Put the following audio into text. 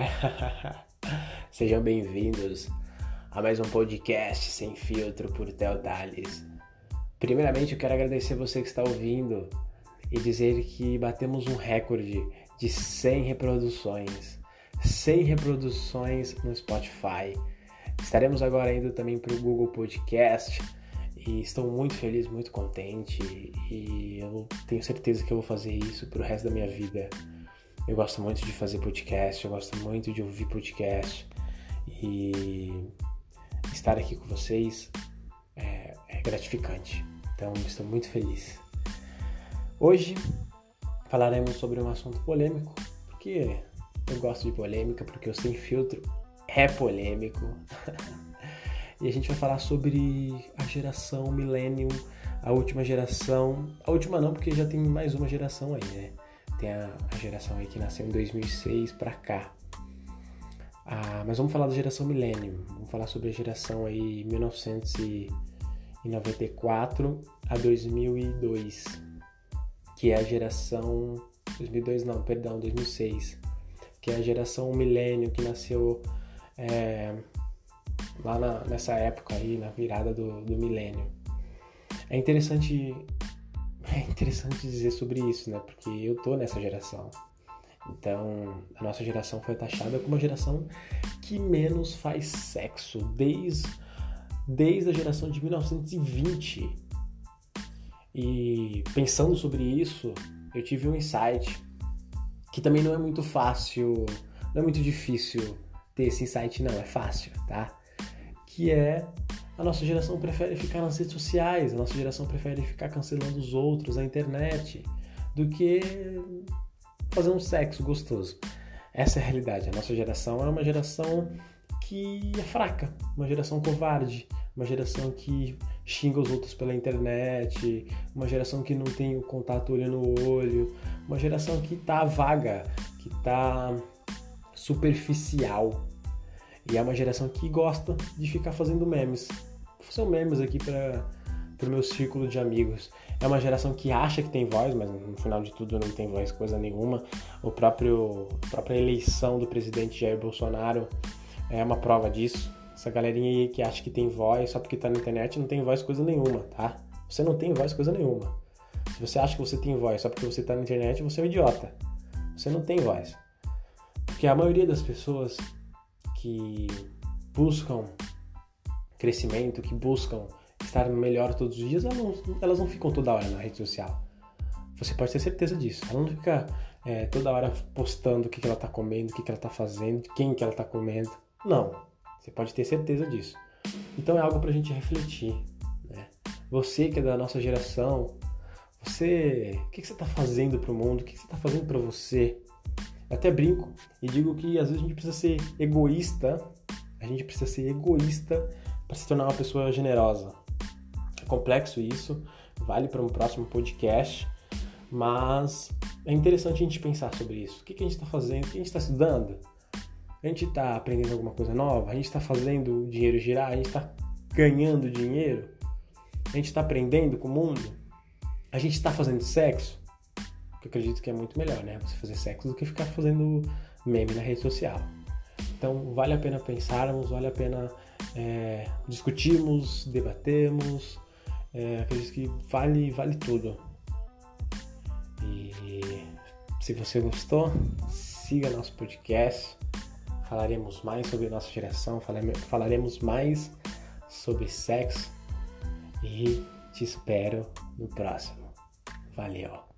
Sejam bem-vindos a mais um podcast sem filtro por Theo Tales. Primeiramente, eu quero agradecer você que está ouvindo e dizer que batemos um recorde de 100 reproduções. 100 reproduções no Spotify. Estaremos agora indo também para o Google Podcast e estou muito feliz, muito contente e eu tenho certeza que eu vou fazer isso para o resto da minha vida. Eu gosto muito de fazer podcast, eu gosto muito de ouvir podcast e estar aqui com vocês é, é gratificante. Então, estou muito feliz. Hoje falaremos sobre um assunto polêmico, porque eu gosto de polêmica, porque eu sem filtro é polêmico. e a gente vai falar sobre a geração Millennium, a última geração. A última não, porque já tem mais uma geração aí, né? Tem a, a geração aí que nasceu em 2006 para cá. Ah, mas vamos falar da geração Millennium. Vamos falar sobre a geração aí 1994 a 2002, que é a geração 2002 não, perdão, 2006, que é a geração Millennium que nasceu é, lá na, nessa época aí, na virada do, do milênio. É interessante é interessante dizer sobre isso, né? Porque eu tô nessa geração. Então, a nossa geração foi taxada como a geração que menos faz sexo desde, desde a geração de 1920. E pensando sobre isso, eu tive um insight que também não é muito fácil, não é muito difícil ter esse insight, não, é fácil, tá? Que é a nossa geração prefere ficar nas redes sociais, a nossa geração prefere ficar cancelando os outros na internet do que fazer um sexo gostoso. Essa é a realidade. A nossa geração é uma geração que é fraca, uma geração covarde, uma geração que xinga os outros pela internet, uma geração que não tem o contato olho no olho, uma geração que tá vaga, que tá superficial. E é uma geração que gosta de ficar fazendo memes são memes aqui para o meu círculo de amigos. É uma geração que acha que tem voz, mas no final de tudo não tem voz coisa nenhuma. O próprio a própria eleição do presidente Jair Bolsonaro é uma prova disso. Essa galerinha aí que acha que tem voz só porque tá na internet não tem voz coisa nenhuma, tá? Você não tem voz coisa nenhuma. Se você acha que você tem voz só porque você tá na internet, você é um idiota. Você não tem voz. Porque a maioria das pessoas que buscam crescimento, que buscam estar melhor todos os dias, elas não, elas não ficam toda hora na rede social. Você pode ter certeza disso. Ela não fica é, toda hora postando o que, que ela está comendo, o que, que ela está fazendo, quem que ela está comendo. Não. Você pode ter certeza disso. Então é algo para a gente refletir. Né? Você que é da nossa geração, você, o que, que você está fazendo para o mundo? O que, que você está fazendo para você? Eu até brinco e digo que às vezes a gente precisa ser egoísta. A gente precisa ser egoísta para se tornar uma pessoa generosa. É complexo isso, vale para um próximo podcast, mas é interessante a gente pensar sobre isso. O que, que a gente está fazendo? O que a gente está estudando? A gente está aprendendo alguma coisa nova? A gente está fazendo o dinheiro girar? A gente está ganhando dinheiro? A gente está aprendendo com o mundo? A gente está fazendo sexo? eu acredito que é muito melhor, né? Você fazer sexo do que ficar fazendo meme na rede social. Então, vale a pena pensarmos, vale a pena é, discutimos, debatemos. É, acredito que vale, vale tudo. E se você gostou, siga nosso podcast. Falaremos mais sobre nossa geração, falaremos mais sobre sexo e te espero no próximo. Valeu!